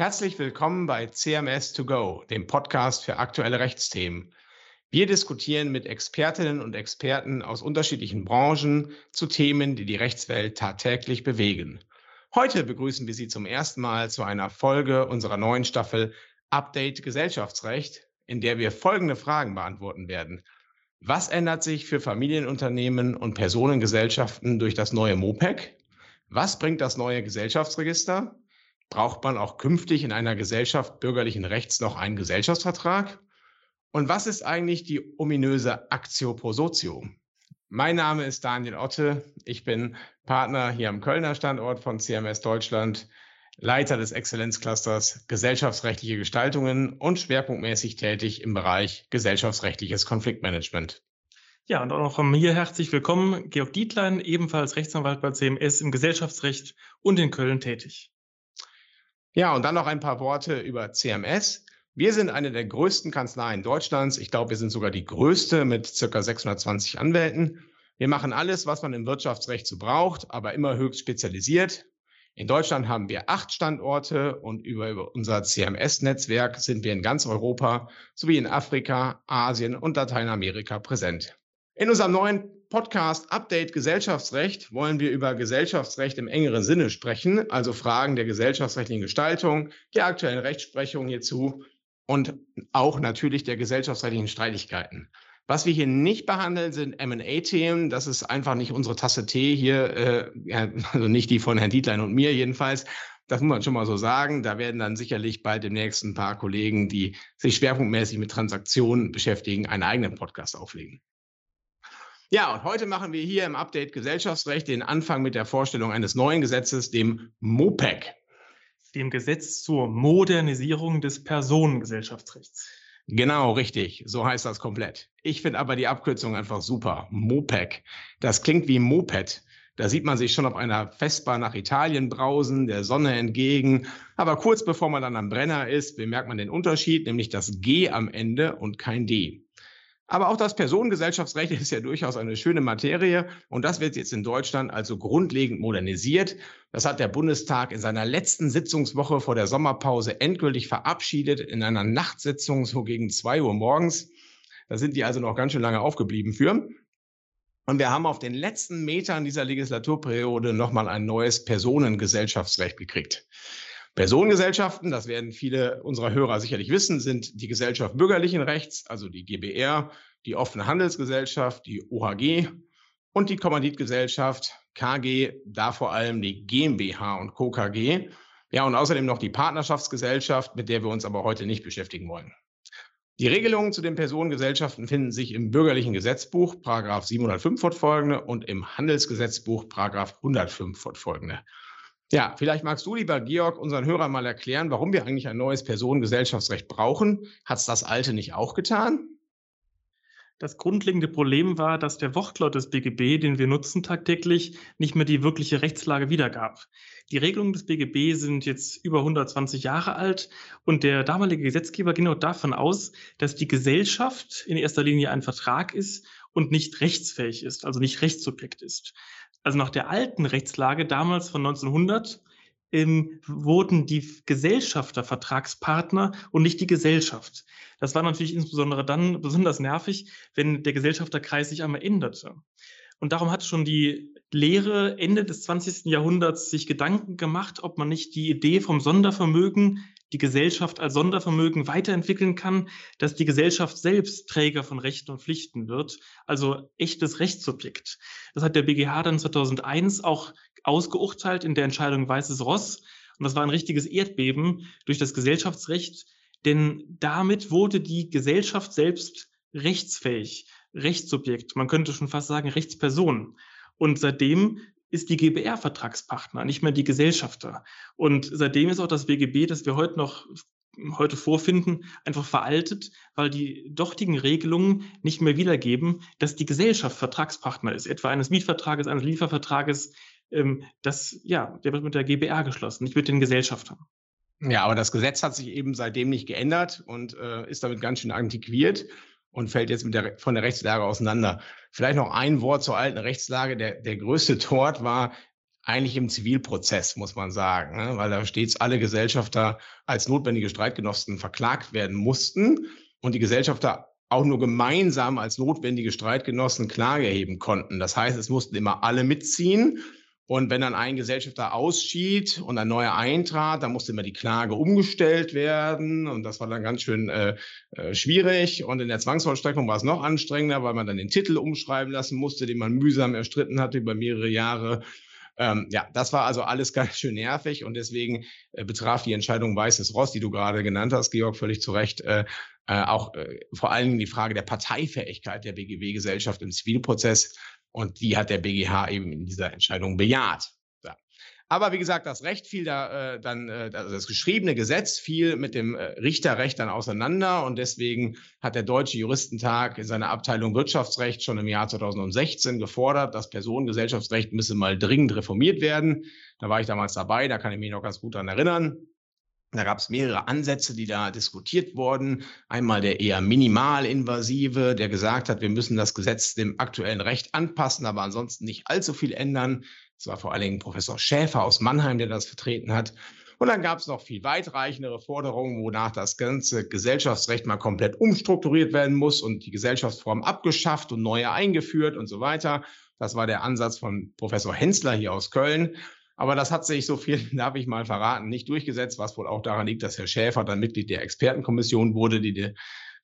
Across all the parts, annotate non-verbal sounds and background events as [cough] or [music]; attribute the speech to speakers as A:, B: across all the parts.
A: Herzlich willkommen bei CMS 2 Go, dem Podcast für aktuelle Rechtsthemen. Wir diskutieren mit Expertinnen und Experten aus unterschiedlichen Branchen zu Themen, die die Rechtswelt tagtäglich bewegen. Heute begrüßen wir Sie zum ersten Mal zu einer Folge unserer neuen Staffel Update Gesellschaftsrecht, in der wir folgende Fragen beantworten werden. Was ändert sich für Familienunternehmen und Personengesellschaften durch das neue MOPEC? Was bringt das neue Gesellschaftsregister? Braucht man auch künftig in einer Gesellschaft bürgerlichen Rechts noch einen Gesellschaftsvertrag? Und was ist eigentlich die ominöse Actio pro Sotio? Mein Name ist Daniel Otte. Ich bin Partner hier am Kölner Standort von CMS Deutschland, Leiter des Exzellenzclusters Gesellschaftsrechtliche Gestaltungen und schwerpunktmäßig tätig im Bereich gesellschaftsrechtliches Konfliktmanagement.
B: Ja, und auch noch von mir herzlich willkommen, Georg Dietlein, ebenfalls Rechtsanwalt bei CMS im Gesellschaftsrecht und in Köln tätig.
A: Ja, und dann noch ein paar Worte über CMS. Wir sind eine der größten Kanzleien Deutschlands. Ich glaube, wir sind sogar die größte mit circa 620 Anwälten. Wir machen alles, was man im Wirtschaftsrecht so braucht, aber immer höchst spezialisiert. In Deutschland haben wir acht Standorte und über, über unser CMS-Netzwerk sind wir in ganz Europa sowie in Afrika, Asien und Lateinamerika präsent. In unserem neuen Podcast Update Gesellschaftsrecht wollen wir über Gesellschaftsrecht im engeren Sinne sprechen, also Fragen der gesellschaftsrechtlichen Gestaltung, der aktuellen Rechtsprechung hierzu und auch natürlich der gesellschaftsrechtlichen Streitigkeiten. Was wir hier nicht behandeln, sind M&A-Themen. Das ist einfach nicht unsere Tasse Tee hier, äh, also nicht die von Herrn Dietlein und mir jedenfalls. Das muss man schon mal so sagen. Da werden dann sicherlich bald demnächst ein paar Kollegen, die sich schwerpunktmäßig mit Transaktionen beschäftigen, einen eigenen Podcast auflegen. Ja, und heute machen wir hier im Update Gesellschaftsrecht den Anfang mit der Vorstellung eines neuen Gesetzes, dem MOPEC.
B: Dem Gesetz zur Modernisierung des Personengesellschaftsrechts.
A: Genau, richtig. So heißt das komplett. Ich finde aber die Abkürzung einfach super. MOPEC. Das klingt wie Moped. Da sieht man sich schon auf einer Vespa nach Italien brausen, der Sonne entgegen. Aber kurz bevor man dann am Brenner ist, bemerkt man den Unterschied, nämlich das G am Ende und kein D. Aber auch das Personengesellschaftsrecht [laughs] ist ja durchaus eine schöne Materie und das wird jetzt in Deutschland also grundlegend modernisiert. Das hat der Bundestag in seiner letzten Sitzungswoche vor der Sommerpause endgültig verabschiedet in einer Nachtsitzung so gegen zwei Uhr morgens. Da sind die also noch ganz schön lange aufgeblieben für. Und wir haben auf den letzten Metern dieser Legislaturperiode nochmal ein neues Personengesellschaftsrecht gekriegt. Personengesellschaften, das werden viele unserer Hörer sicherlich wissen, sind die Gesellschaft bürgerlichen Rechts, also die GBR, die offene Handelsgesellschaft, die OHG und die Kommanditgesellschaft KG, da vor allem die GmbH und Co. KG. Ja, und außerdem noch die Partnerschaftsgesellschaft, mit der wir uns aber heute nicht beschäftigen wollen. Die Regelungen zu den Personengesellschaften finden sich im bürgerlichen Gesetzbuch, Paragraph 705 fortfolgende, und im Handelsgesetzbuch, Paragraph 105 fortfolgende. Ja, vielleicht magst du, lieber Georg, unseren Hörern mal erklären, warum wir eigentlich ein neues Personengesellschaftsrecht brauchen. Hat es das alte nicht auch getan?
B: Das grundlegende Problem war, dass der Wortlaut des BGB, den wir nutzen tagtäglich, nicht mehr die wirkliche Rechtslage wiedergab. Die Regelungen des BGB sind jetzt über 120 Jahre alt und der damalige Gesetzgeber ging auch davon aus, dass die Gesellschaft in erster Linie ein Vertrag ist und nicht rechtsfähig ist, also nicht Rechtssubjekt ist also nach der alten Rechtslage damals von 1900, ähm, wurden die Gesellschafter Vertragspartner und nicht die Gesellschaft. Das war natürlich insbesondere dann [laughs] besonders nervig, wenn der Gesellschafterkreis sich einmal änderte. Und darum hat schon die Lehre Ende des 20. Jahrhunderts sich Gedanken gemacht, ob man nicht die Idee vom Sondervermögen die Gesellschaft als Sondervermögen weiterentwickeln kann, dass die Gesellschaft selbst Träger von Rechten und Pflichten wird, also echtes Rechtssubjekt. Das hat der BGH dann 2001 auch ausgeurteilt in der Entscheidung Weißes Ross. Und das war ein richtiges Erdbeben durch das Gesellschaftsrecht, denn damit wurde die Gesellschaft selbst rechtsfähig, Rechtssubjekt, man könnte schon fast sagen Rechtsperson. Und seitdem ist die GBR Vertragspartner, nicht mehr die Gesellschafter. Und seitdem ist auch das BGB, das wir heute noch heute vorfinden, einfach veraltet, weil die dortigen Regelungen nicht mehr wiedergeben, dass die Gesellschaft Vertragspartner ist, etwa eines Mietvertrages, eines Liefervertrages. Ähm, das, ja, der wird mit der GBR geschlossen, nicht mit den Gesellschaftern.
A: Ja, aber das Gesetz hat sich eben seitdem nicht geändert und äh, ist damit ganz schön antiquiert und fällt jetzt mit der, von der Rechtslage auseinander. Vielleicht noch ein Wort zur alten Rechtslage. Der, der größte Tort war eigentlich im Zivilprozess, muss man sagen, ne? weil da stets alle Gesellschafter als notwendige Streitgenossen verklagt werden mussten und die Gesellschafter auch nur gemeinsam als notwendige Streitgenossen Klage erheben konnten. Das heißt, es mussten immer alle mitziehen. Und wenn dann ein Gesellschafter ausschied und ein neuer eintrat, dann musste immer die Klage umgestellt werden. Und das war dann ganz schön äh, äh, schwierig. Und in der Zwangsvollstreckung war es noch anstrengender, weil man dann den Titel umschreiben lassen musste, den man mühsam erstritten hatte über mehrere Jahre. Ähm, ja, das war also alles [laughs] ganz schön nervig und deswegen äh, betraf die Entscheidung Weißes Ross, die du gerade genannt hast, Georg, völlig zu Recht, äh, äh, auch äh, vor allen Dingen die Frage der Parteifähigkeit der BGW-Gesellschaft im Zivilprozess. Und die hat der BGH eben in dieser Entscheidung bejaht. Ja. Aber wie gesagt, das Recht fiel da äh, dann, äh, also das geschriebene Gesetz fiel mit dem äh, Richterrecht dann auseinander und deswegen hat der Deutsche Juristentag in seiner Abteilung Wirtschaftsrecht schon im Jahr 2016 gefordert, das Personengesellschaftsrecht müsse mal dringend reformiert werden. Da war ich damals dabei, da kann ich mich noch ganz gut daran erinnern. Da gab es mehrere Ansätze, die da diskutiert wurden. Einmal der eher minimalinvasive, der gesagt hat, wir müssen das Gesetz dem aktuellen Recht anpassen, aber ansonsten nicht allzu viel ändern. Das war vor allen Dingen Professor Schäfer aus Mannheim, der das vertreten hat. Und dann gab es noch viel weitreichendere Forderungen, wonach das ganze Gesellschaftsrecht mal komplett umstrukturiert werden muss und die Gesellschaftsform abgeschafft und neue eingeführt und so weiter. Das war der Ansatz von Professor Hensler hier aus Köln. Aber das hat sich, so viel [laughs] darf ich mal verraten, nicht durchgesetzt, was wohl auch daran liegt, dass Herr Schäfer dann Mitglied der Expertenkommission wurde, die, die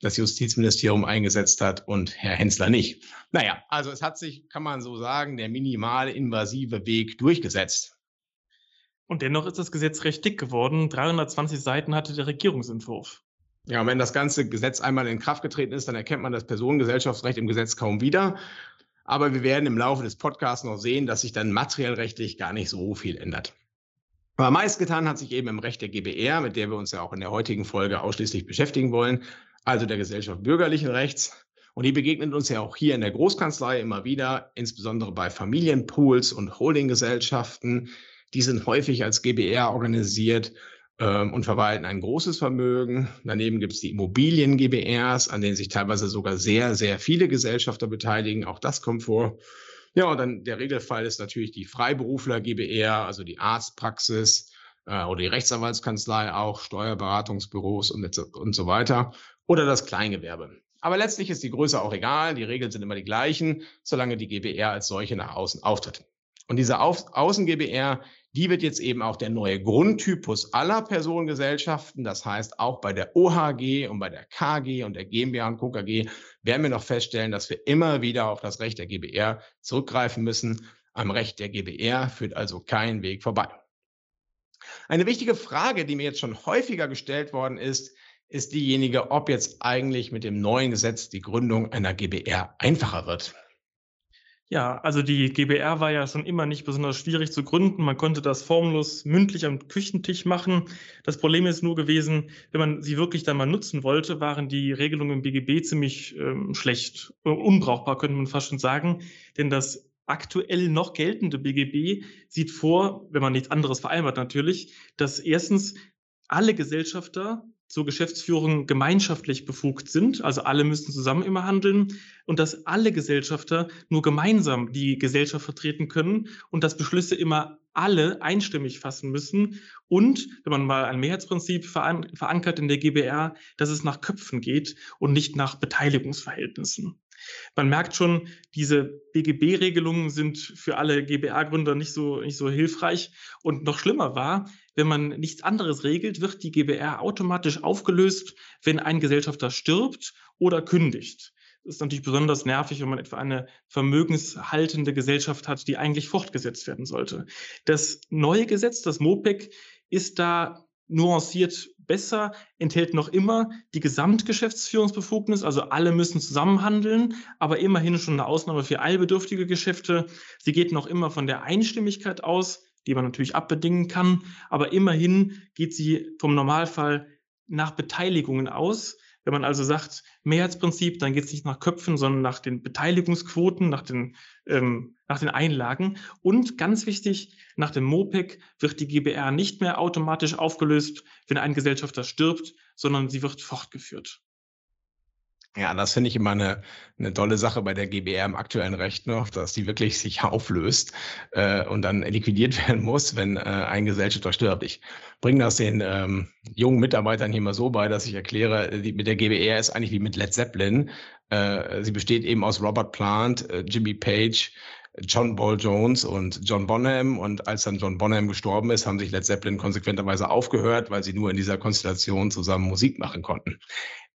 A: das Justizministerium eingesetzt hat und Herr Hensler nicht. Naja, also es hat sich, kann man so sagen, der minimal invasive Weg durchgesetzt.
B: Und dennoch ist das Gesetz recht dick geworden. 320 Seiten hatte der Regierungsentwurf.
A: Ja, und wenn das ganze Gesetz einmal in Kraft getreten ist, dann erkennt man das Personengesellschaftsrecht im Gesetz kaum wieder. Aber wir werden im Laufe des Podcasts noch sehen, dass sich dann materiell rechtlich gar nicht so viel ändert. Aber meist getan hat sich eben im Recht der GBR, mit der wir uns ja auch in der heutigen Folge ausschließlich beschäftigen wollen, also der Gesellschaft bürgerlichen Rechts. Und die begegnet uns ja auch hier in der Großkanzlei immer wieder, insbesondere bei Familienpools und Holdinggesellschaften. Die sind häufig als GBR organisiert ähm, und verwalten ein großes Vermögen. Daneben gibt es die Immobilien-GBRs, an denen sich teilweise sogar sehr, sehr viele Gesellschafter beteiligen. Auch das kommt vor. Ja, und dann der Regelfall ist natürlich die Freiberufler-GBR, also die Arztpraxis äh, oder die Rechtsanwaltskanzlei, auch Steuerberatungsbüros und, und so weiter. Oder das Kleingewerbe. Aber letztlich ist die Größe auch egal. Die Regeln sind immer die gleichen, solange die GBR als solche nach außen auftritt. Und diese Außen-GBR, die wird jetzt eben auch der neue Grundtypus aller Personengesellschaften. Das heißt, auch bei der OHG und bei der KG und der GmbH und KKG werden wir noch feststellen, dass wir immer wieder auf das Recht der GBR zurückgreifen müssen. Am Recht der GBR führt also kein Weg vorbei. Eine wichtige Frage, die mir jetzt schon häufiger gestellt worden ist, ist diejenige, ob jetzt eigentlich mit dem neuen Gesetz die Gründung einer GBR einfacher wird.
B: Ja, also die GBR war ja schon immer nicht besonders schwierig zu gründen. Man konnte das formlos mündlich am Küchentisch machen. Das Problem ist nur gewesen, wenn man sie wirklich dann mal nutzen wollte, waren die Regelungen im BGB ziemlich ähm, schlecht, äh, unbrauchbar, könnte man fast schon sagen. Denn das aktuell noch geltende BGB sieht vor, wenn man nichts anderes vereinbart natürlich, dass erstens alle Gesellschafter zur Geschäftsführung gemeinschaftlich befugt sind, also alle müssen zusammen immer handeln und dass alle Gesellschafter nur gemeinsam die Gesellschaft vertreten können und dass Beschlüsse immer alle einstimmig fassen müssen und, wenn man mal ein Mehrheitsprinzip verankert in der GBR, dass es nach Köpfen geht und nicht nach Beteiligungsverhältnissen. Man merkt schon, diese BGB-Regelungen sind für alle GBR-Gründer nicht so, nicht so hilfreich. Und noch schlimmer war, wenn man nichts anderes regelt, wird die GBR automatisch aufgelöst, wenn ein Gesellschafter stirbt oder kündigt. Das ist natürlich besonders nervig, wenn man etwa eine vermögenshaltende Gesellschaft hat, die eigentlich fortgesetzt werden sollte. Das neue Gesetz, das MOPEC, ist da nuanciert besser, enthält noch immer die Gesamtgeschäftsführungsbefugnis, also alle müssen zusammenhandeln, aber immerhin schon eine Ausnahme für eilbedürftige Geschäfte. Sie geht noch immer von der Einstimmigkeit aus, die man natürlich abbedingen kann, aber immerhin geht sie vom Normalfall nach Beteiligungen aus. Wenn man also sagt, Mehrheitsprinzip, dann geht es nicht nach Köpfen, sondern nach den Beteiligungsquoten, nach den, ähm, nach den Einlagen. Und ganz wichtig, nach dem MOPEC wird die GBR nicht mehr automatisch aufgelöst, wenn ein Gesellschafter stirbt, sondern sie wird fortgeführt.
A: Ja, das finde ich immer eine, eine tolle Sache bei der GBR im aktuellen Recht noch, dass die wirklich sich [laughs] auflöst äh, und dann liquidiert [laughs] werden muss, wenn äh, ein Gesellschafter stirbt. Ich bringe das den ähm, jungen Mitarbeitern hier mal so bei, dass ich erkläre, die, mit der GBR ist eigentlich wie mit Led Zeppelin. Äh, sie besteht eben aus Robert Plant, äh, Jimmy Page, John Paul Jones und John Bonham. Und als dann John Bonham gestorben ist, haben sich Led Zeppelin konsequenterweise aufgehört, weil sie nur in dieser Konstellation zusammen Musik machen konnten.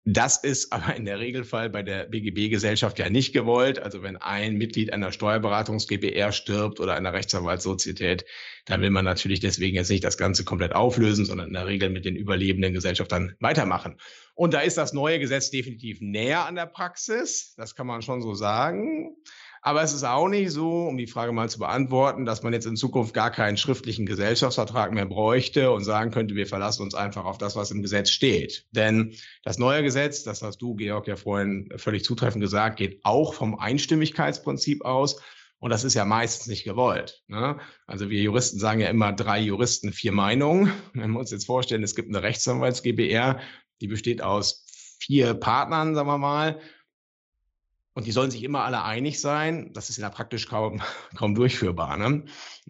A: Das ist aber in der Regelfall bei der BGB-Gesellschaft ja nicht gewollt. Also wenn ein Mitglied einer Steuerberatungs-GBR stirbt oder einer Rechtsanwaltssozietät, dann will man natürlich deswegen jetzt nicht das Ganze komplett auflösen, sondern in der Regel mit den überlebenden Gesellschaftern weitermachen. Und da ist das neue Gesetz definitiv näher an der Praxis. Das kann man schon so sagen. Aber es ist auch nicht so, um die Frage mal zu beantworten, dass man jetzt in Zukunft gar keinen schriftlichen Gesellschaftsvertrag mehr bräuchte und sagen könnte, wir verlassen uns einfach auf das, was im Gesetz steht. Denn das neue Gesetz, das hast du, Georg, ja vorhin völlig zutreffend gesagt, geht auch vom Einstimmigkeitsprinzip aus. Und das ist ja meistens nicht gewollt. Ne? Also wir Juristen sagen ja immer drei Juristen, vier Meinungen. Wenn wir uns jetzt vorstellen, es gibt eine Rechtsanwalts-GBR, die besteht aus vier Partnern, sagen wir mal, und die sollen sich immer alle einig sein. Das ist ja praktisch kaum, [laughs] kaum durchführbar. Ne? Und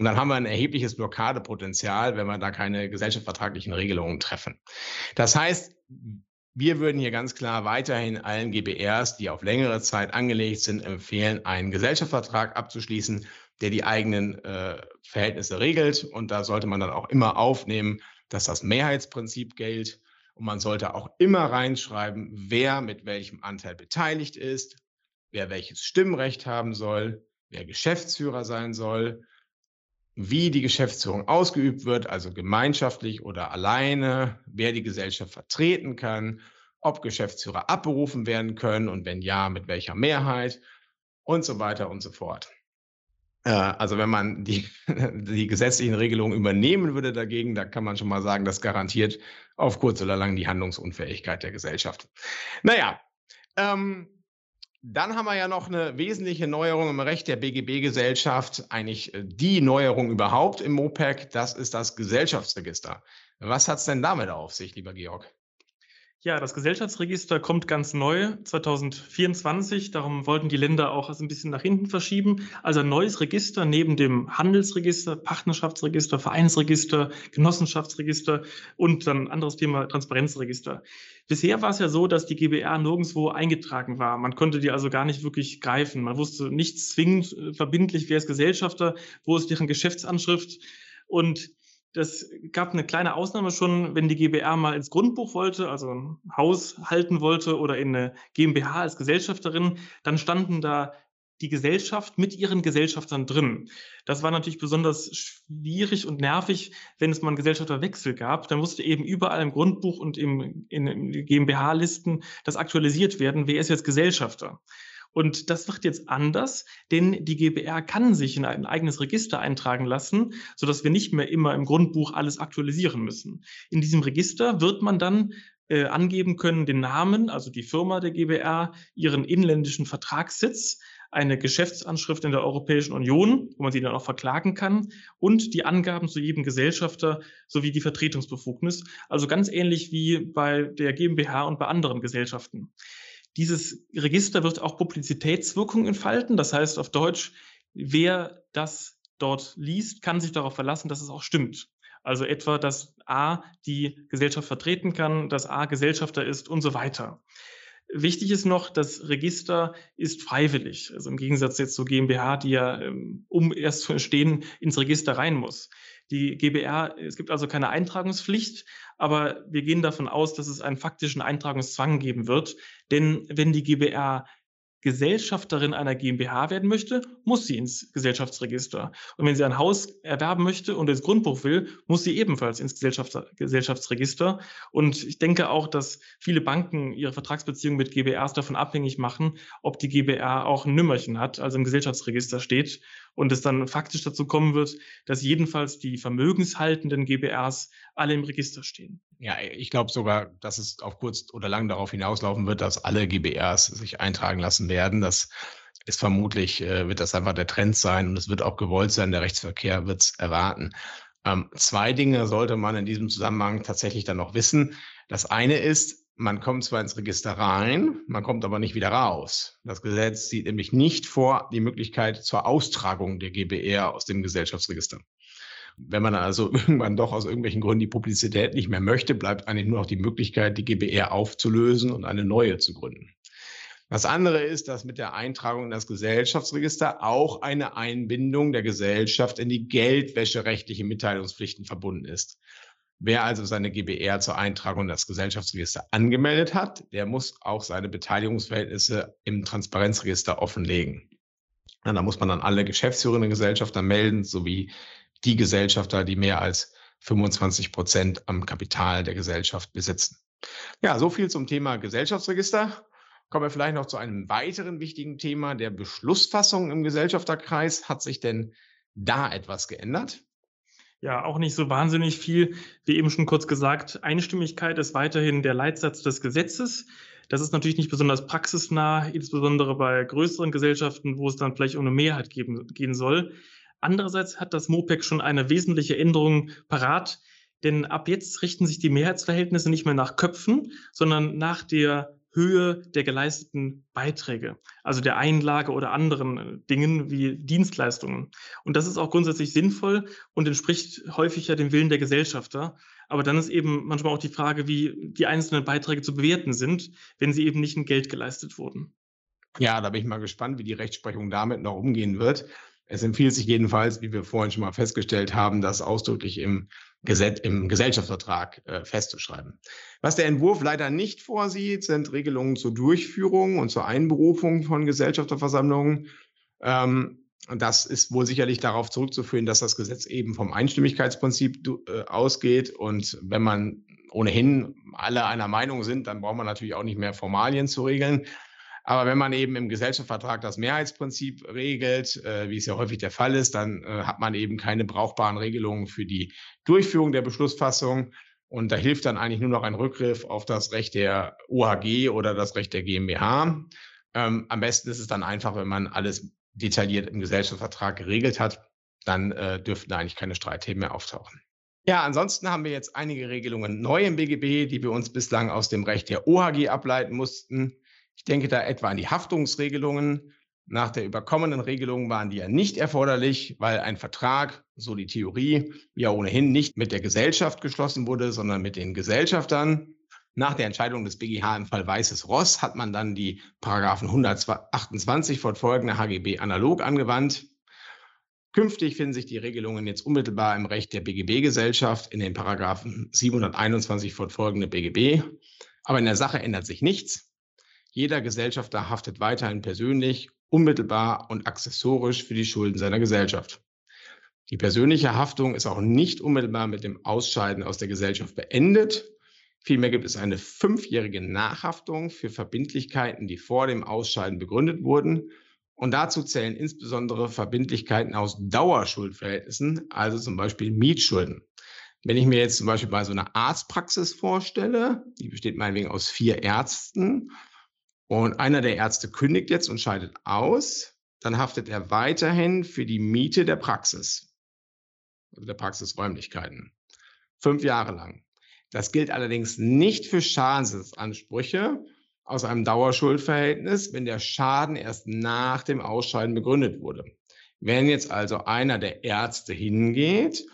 A: dann haben wir ein erhebliches Blockadepotenzial, wenn wir da keine gesellschaftsvertraglichen Regelungen treffen. Das heißt, wir würden hier ganz klar weiterhin allen GBRs, die auf längere Zeit angelegt sind, empfehlen, einen Gesellschaftsvertrag abzuschließen, der die eigenen äh, Verhältnisse regelt. Und da sollte man dann auch immer aufnehmen, dass das Mehrheitsprinzip gilt. Und man sollte auch immer reinschreiben, wer mit welchem Anteil beteiligt ist, wer welches Stimmrecht haben soll, wer Geschäftsführer sein soll, wie die Geschäftsführung ausgeübt wird, also gemeinschaftlich oder alleine, wer die Gesellschaft vertreten kann, ob Geschäftsführer abberufen werden können und wenn ja, mit welcher Mehrheit und so weiter und so fort. Äh, also wenn man die, [laughs] die gesetzlichen Regelungen übernehmen würde dagegen, da kann man schon mal sagen, das garantiert auf kurz oder lang die Handlungsunfähigkeit der Gesellschaft. Naja, ähm, dann haben wir ja noch eine wesentliche Neuerung im Recht der BGB-Gesellschaft, eigentlich äh, die Neuerung überhaupt im MOPEC, das ist das Gesellschaftsregister. Was hat es denn damit auf sich, lieber Georg?
B: Ja, das Gesellschaftsregister kommt ganz neu 2024. Darum wollten die Länder auch ein bisschen nach hinten verschieben. Also ein neues Register neben dem Handelsregister, Partnerschaftsregister, Vereinsregister, Genossenschaftsregister und dann anderes Thema Transparenzregister. Bisher war es ja so, dass die GBR nirgendwo eingetragen war. Man konnte die also gar nicht wirklich greifen. Man wusste nicht zwingend äh, verbindlich, wer ist Gesellschafter, wo ist deren Geschäftsanschrift. Und das gab eine kleine Ausnahme schon, wenn die GBR mal ins Grundbuch wollte, also ein Haus halten wollte oder in eine GmbH als Gesellschafterin, dann standen da die Gesellschaft mit ihren Gesellschaftern drin. Das war natürlich besonders schwierig und nervig, wenn es mal einen Gesellschafterwechsel gab. Dann musste eben überall im Grundbuch und im, in, in GmbH-Listen das aktualisiert werden. Wer ist jetzt Gesellschafter? Und das wird jetzt anders, denn die GBR kann sich in ein eigenes Register eintragen lassen, sodass wir nicht mehr immer im Grundbuch alles aktualisieren müssen. In diesem Register wird man dann äh, angeben können den Namen, also die Firma der GBR, ihren inländischen Vertragssitz, eine Geschäftsanschrift in der Europäischen Union, wo man sie dann auch verklagen kann, und die Angaben zu jedem Gesellschafter sowie die Vertretungsbefugnis. Also ganz ähnlich wie bei der GmbH und bei anderen Gesellschaften. Dieses Register wird auch Publizitätswirkung entfalten. Das heißt auf Deutsch, wer das dort liest, kann sich darauf verlassen, dass es auch stimmt. Also etwa, dass A die Gesellschaft vertreten kann, dass A Gesellschafter ist und so weiter. Wichtig ist noch, das Register ist freiwillig. Also im Gegensatz jetzt zur GmbH, die ja, ähm, um erst zu entstehen, ins Register rein muss. Die GBR, es gibt also keine Eintragungspflicht, aber wir gehen davon aus, dass es einen faktischen Eintragungszwang geben wird. Denn wenn die GBR Gesellschafterin einer GmbH werden möchte, muss sie ins Gesellschaftsregister. Und wenn sie ein Haus erwerben möchte und ins Grundbuch will, muss sie ebenfalls ins Gesellschafts Gesellschaftsregister. Und ich denke auch, dass viele Banken ihre Vertragsbeziehungen mit GBRs davon abhängig machen, ob die GBR auch ein Nümmerchen hat, also im Gesellschaftsregister steht. Und es dann faktisch dazu kommen wird, dass jedenfalls die vermögenshaltenden GBRs alle im Register stehen.
A: Ja, ich glaube sogar, dass es auf kurz oder lang darauf hinauslaufen wird, dass alle GBRs sich eintragen lassen werden. Das ist vermutlich, äh, wird das einfach der Trend sein und es wird auch gewollt sein. Der Rechtsverkehr wird es erwarten. Ähm, zwei Dinge sollte man in diesem Zusammenhang tatsächlich dann noch wissen. Das eine ist, man kommt zwar ins Register rein, man kommt aber nicht wieder raus. Das Gesetz sieht nämlich nicht vor die Möglichkeit zur Austragung der GBR aus dem Gesellschaftsregister. Wenn man also [laughs] irgendwann doch aus irgendwelchen Gründen die Publizität nicht mehr möchte, bleibt eigentlich nur noch die Möglichkeit, die GBR aufzulösen und eine neue zu gründen. Das andere ist, dass mit der Eintragung in das Gesellschaftsregister auch eine Einbindung der Gesellschaft in die geldwäscherechtliche Mitteilungspflichten verbunden ist. Wer also seine GBR zur Eintragung in das Gesellschaftsregister angemeldet hat, der muss auch seine Beteiligungsverhältnisse im Transparenzregister offenlegen. Ja, da muss man dann alle geschäftsführenden Gesellschafter melden, sowie die Gesellschafter, die mehr als 25 Prozent am Kapital der Gesellschaft besitzen. Ja, so viel zum Thema Gesellschaftsregister. Kommen wir vielleicht noch zu einem weiteren wichtigen Thema der Beschlussfassung im Gesellschafterkreis. Hat sich denn da etwas geändert?
B: Ja, auch nicht so wahnsinnig viel. Wie eben schon kurz gesagt, Einstimmigkeit ist weiterhin der Leitsatz des Gesetzes. Das ist natürlich nicht besonders praxisnah, insbesondere bei größeren Gesellschaften, wo es dann vielleicht um eine Mehrheit geben, gehen soll. Andererseits hat das MOPEC schon eine wesentliche Änderung parat, denn ab jetzt richten sich die Mehrheitsverhältnisse nicht mehr nach Köpfen, sondern nach der Höhe der geleisteten Beiträge, also der Einlage oder anderen äh, Dingen wie Dienstleistungen. Und das ist auch grundsätzlich sinnvoll und entspricht häufig ja dem Willen der Gesellschafter. Aber dann ist eben manchmal auch die Frage, wie die einzelnen Beiträge zu bewerten sind, wenn sie eben nicht in Geld geleistet wurden.
A: Ja, da bin ich mal gespannt, wie die Rechtsprechung damit noch umgehen wird. Es empfiehlt sich jedenfalls, wie wir vorhin schon mal festgestellt haben, das ausdrücklich im, Gesetz, im Gesellschaftsvertrag äh, festzuschreiben. Was der Entwurf leider nicht vorsieht, sind Regelungen zur Durchführung und zur Einberufung von Gesellschafterversammlungen. Ähm, das ist wohl sicherlich darauf zurückzuführen, dass das Gesetz eben vom Einstimmigkeitsprinzip äh, ausgeht. Und wenn man ohnehin alle einer Meinung sind, dann braucht man natürlich auch nicht mehr Formalien zu regeln. Aber wenn man eben im Gesellschaftsvertrag das Mehrheitsprinzip regelt, äh, wie es ja häufig der Fall ist, dann äh, hat man eben keine brauchbaren Regelungen für die Durchführung der Beschlussfassung. Und da hilft dann eigentlich nur noch ein Rückgriff auf das Recht der OHG oder das Recht der GmbH. Ähm, am besten ist es dann einfach, wenn man alles detailliert im Gesellschaftsvertrag geregelt hat, dann äh, dürften eigentlich keine Streitthemen mehr auftauchen. Ja, ansonsten haben wir jetzt einige Regelungen neu im BGB, die wir uns bislang aus dem Recht der OHG ableiten mussten. Ich denke da etwa an die Haftungsregelungen. Nach der überkommenen Regelung waren die ja nicht erforderlich, weil ein Vertrag, so die Theorie, ja ohnehin nicht mit der Gesellschaft geschlossen wurde, sondern mit den Gesellschaftern. Nach der Entscheidung des BGH im Fall Weißes Ross hat man dann die Paragraphen 128 fortfolgende HGB analog angewandt. Künftig finden sich die Regelungen jetzt unmittelbar im Recht der BGB-Gesellschaft in den Paragraphen 721 fortfolgende BGB. Aber in der Sache ändert sich nichts. Jeder Gesellschafter haftet weiterhin persönlich, unmittelbar und accessorisch für die Schulden seiner Gesellschaft. Die persönliche Haftung ist auch nicht unmittelbar mit dem Ausscheiden aus der Gesellschaft beendet. Vielmehr gibt es eine fünfjährige Nachhaftung für Verbindlichkeiten, die vor dem Ausscheiden begründet wurden. Und dazu zählen insbesondere Verbindlichkeiten aus Dauerschuldverhältnissen, also zum Beispiel Mietschulden. Wenn ich mir jetzt zum Beispiel bei so einer Arztpraxis vorstelle, die besteht meinetwegen aus vier Ärzten und einer der Ärzte kündigt jetzt und scheidet aus, dann haftet er weiterhin für die Miete der Praxis, also der Praxisräumlichkeiten, fünf Jahre lang. Das gilt allerdings nicht für Schadensansprüche aus einem Dauerschuldverhältnis, wenn der Schaden erst nach dem Ausscheiden begründet wurde. Wenn jetzt also einer der Ärzte hingeht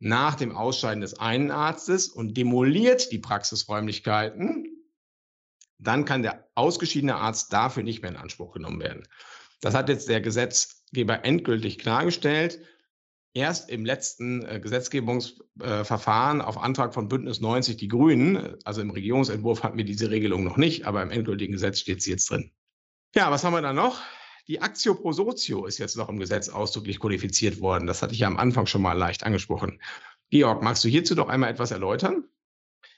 A: nach dem Ausscheiden des einen Arztes und demoliert die Praxisräumlichkeiten, dann kann der ausgeschiedene Arzt dafür nicht mehr in Anspruch genommen werden. Das hat jetzt der Gesetzgeber endgültig klargestellt. Erst im letzten äh, Gesetzgebungsverfahren auf Antrag von Bündnis 90 Die Grünen, also im Regierungsentwurf hatten wir diese Regelung noch nicht, aber im endgültigen Gesetz steht sie jetzt drin. Ja, was haben wir da noch? Die Actio pro Sotio ist jetzt noch im Gesetz ausdrücklich kodifiziert worden. Das hatte ich ja am Anfang schon mal leicht angesprochen. Georg, magst du hierzu doch einmal etwas erläutern?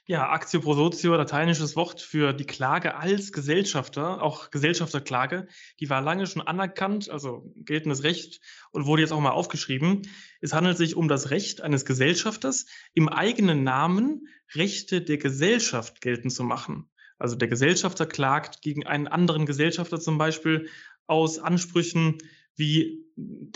B: Ja, Actio pro Sotio, lateinisches Wort für die Klage als Gesellschafter, auch Gesellschafterklage, die war lange schon anerkannt, also geltendes Recht und wurde jetzt auch mal aufgeschrieben. Es handelt sich um das Recht eines Gesellschafters, im eigenen Namen Rechte der Gesellschaft geltend zu machen. Also der Gesellschafter klagt gegen einen anderen Gesellschafter zum Beispiel aus Ansprüchen wie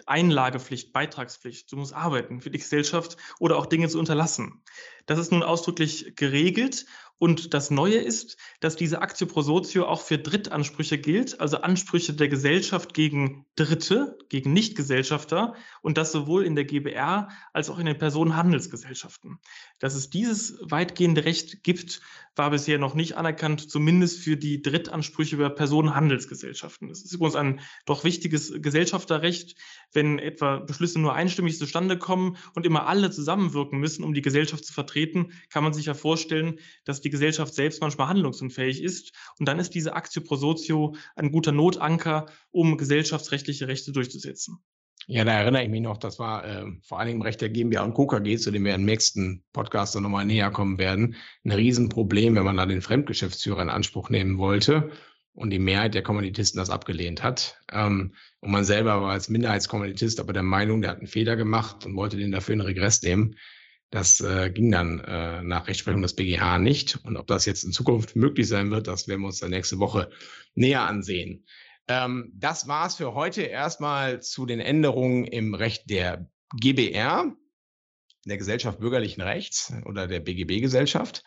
B: Einlagepflicht, Beitragspflicht. Du musst arbeiten für die Gesellschaft oder auch Dinge zu unterlassen. Das ist nun ausdrücklich geregelt Und das Neue ist, dass diese Actio pro Sotio auch für Drittansprüche gilt, also Ansprüche der Gesellschaft gegen Dritte, gegen Nichtgesellschafter und das sowohl in der GBR als auch in den Personenhandelsgesellschaften. Dass es dieses weitgehende Recht gibt, war bisher noch nicht anerkannt, zumindest für die Drittansprüche über Personenhandelsgesellschaften. Das ist übrigens ein doch wichtiges Gesellschafterrecht, wenn etwa Beschlüsse nur einstimmig zustande kommen und immer alle zusammenwirken müssen, um die Gesellschaft zu vertreten, kann man sich ja vorstellen, dass die Gesellschaft selbst manchmal handlungsunfähig ist. Und dann ist diese Actio pro Sotio ein guter Notanker, um gesellschaftsrechtliche Rechte durchzusetzen.
A: Ja, da erinnere ich mich noch, das war äh, vor Dingen im Recht der GmbH und Co. KG, zu dem wir im nächsten Podcast dann nochmal näher kommen werden, ein Riesenproblem, wenn man da den Fremdgeschäftsführer in Anspruch nehmen wollte und die Mehrheit der Kommunitisten das abgelehnt hat. Ähm, und man selber war als Minderheitskommunitist aber der Meinung, der hat einen Fehler gemacht und wollte den dafür in Regress nehmen. Das äh, ging dann äh, nach Rechtsprechung des BGH nicht. Und ob das jetzt in Zukunft möglich sein wird, das werden wir uns dann nächste Woche näher ansehen. Ähm, das war's für heute erstmal zu den Änderungen im Recht der GBR, der Gesellschaft bürgerlichen Rechts oder der BGB-Gesellschaft.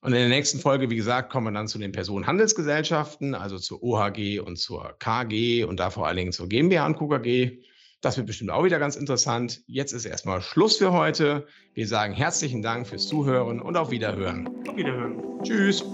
A: Und in der nächsten Folge, wie gesagt, kommen wir dann zu den Personenhandelsgesellschaften, also zur OHG und zur KG und da vor allen Dingen zur GmbH und KKG. Das wird bestimmt auch wieder ganz interessant. Jetzt ist erstmal Schluss für heute. Wir sagen herzlichen Dank fürs Zuhören und auf Wiederhören.
B: Auf Wiederhören.
A: Tschüss.